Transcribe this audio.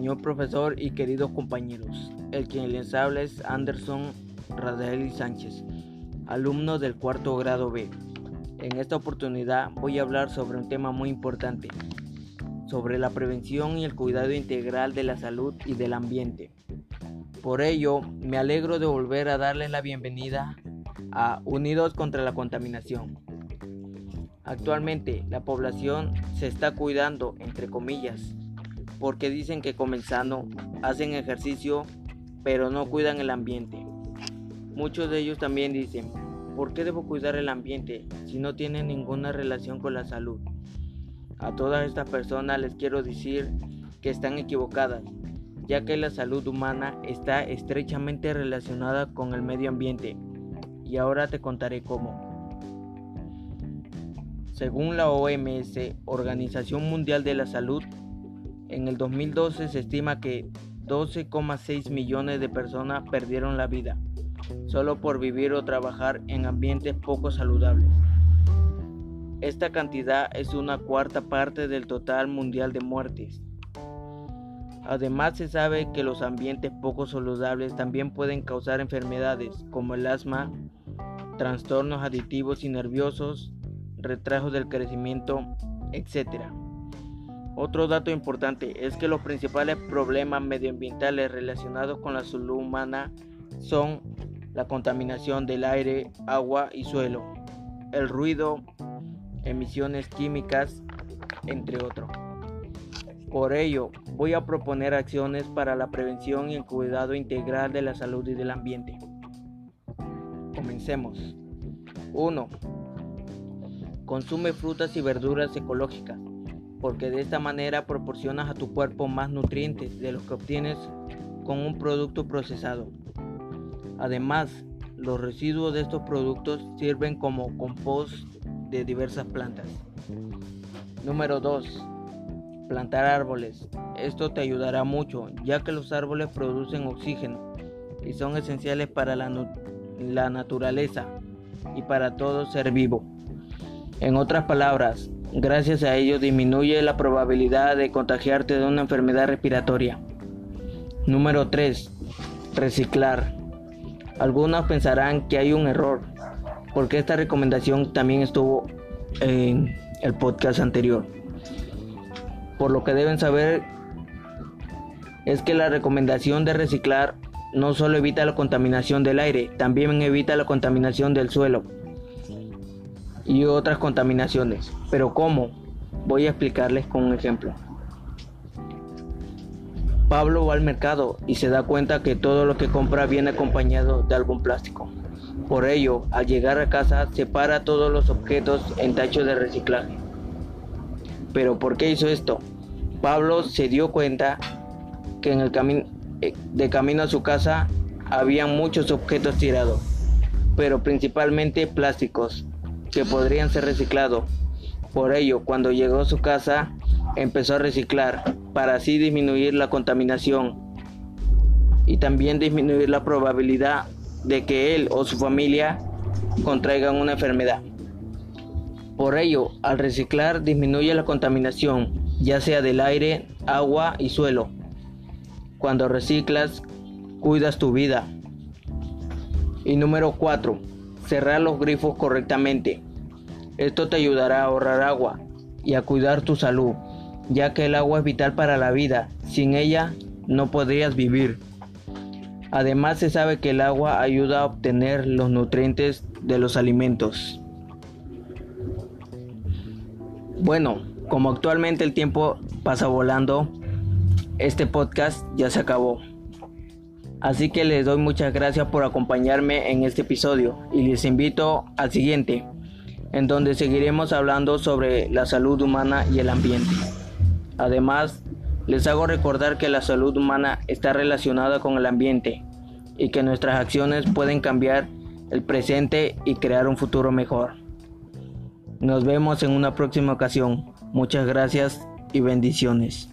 señor profesor y queridos compañeros. El quien les habla es Anderson Radeli Sánchez, alumno del cuarto grado B. En esta oportunidad voy a hablar sobre un tema muy importante, sobre la prevención y el cuidado integral de la salud y del ambiente. Por ello, me alegro de volver a darles la bienvenida a Unidos contra la Contaminación. Actualmente la población se está cuidando, entre comillas, porque dicen que comenzando hacen ejercicio pero no cuidan el ambiente. Muchos de ellos también dicen, ¿por qué debo cuidar el ambiente si no tiene ninguna relación con la salud? A todas estas personas les quiero decir que están equivocadas, ya que la salud humana está estrechamente relacionada con el medio ambiente. Y ahora te contaré cómo. Según la OMS, Organización Mundial de la Salud, en el 2012 se estima que 12,6 millones de personas perdieron la vida solo por vivir o trabajar en ambientes poco saludables. Esta cantidad es una cuarta parte del total mundial de muertes. Además se sabe que los ambientes poco saludables también pueden causar enfermedades como el asma, trastornos aditivos y nerviosos, retraso del crecimiento, etc. Otro dato importante es que los principales problemas medioambientales relacionados con la salud humana son la contaminación del aire, agua y suelo, el ruido, emisiones químicas, entre otros. Por ello, voy a proponer acciones para la prevención y el cuidado integral de la salud y del ambiente. Comencemos. 1. Consume frutas y verduras ecológicas porque de esta manera proporcionas a tu cuerpo más nutrientes de los que obtienes con un producto procesado. Además, los residuos de estos productos sirven como compost de diversas plantas. Número 2. Plantar árboles. Esto te ayudará mucho, ya que los árboles producen oxígeno y son esenciales para la, la naturaleza y para todo ser vivo. En otras palabras, Gracias a ello disminuye la probabilidad de contagiarte de una enfermedad respiratoria. Número 3. Reciclar. Algunos pensarán que hay un error, porque esta recomendación también estuvo en el podcast anterior. Por lo que deben saber es que la recomendación de reciclar no solo evita la contaminación del aire, también evita la contaminación del suelo y otras contaminaciones. Pero ¿cómo? Voy a explicarles con un ejemplo. Pablo va al mercado y se da cuenta que todo lo que compra viene acompañado de algún plástico. Por ello, al llegar a casa, separa todos los objetos en tachos de reciclaje. Pero ¿por qué hizo esto? Pablo se dio cuenta que en el camino eh, de camino a su casa había muchos objetos tirados, pero principalmente plásticos, que podrían ser reciclados. Por ello, cuando llegó a su casa, empezó a reciclar para así disminuir la contaminación y también disminuir la probabilidad de que él o su familia contraigan una enfermedad. Por ello, al reciclar disminuye la contaminación, ya sea del aire, agua y suelo. Cuando reciclas, cuidas tu vida. Y número 4 cerrar los grifos correctamente. Esto te ayudará a ahorrar agua y a cuidar tu salud, ya que el agua es vital para la vida. Sin ella no podrías vivir. Además se sabe que el agua ayuda a obtener los nutrientes de los alimentos. Bueno, como actualmente el tiempo pasa volando, este podcast ya se acabó. Así que les doy muchas gracias por acompañarme en este episodio y les invito al siguiente, en donde seguiremos hablando sobre la salud humana y el ambiente. Además, les hago recordar que la salud humana está relacionada con el ambiente y que nuestras acciones pueden cambiar el presente y crear un futuro mejor. Nos vemos en una próxima ocasión. Muchas gracias y bendiciones.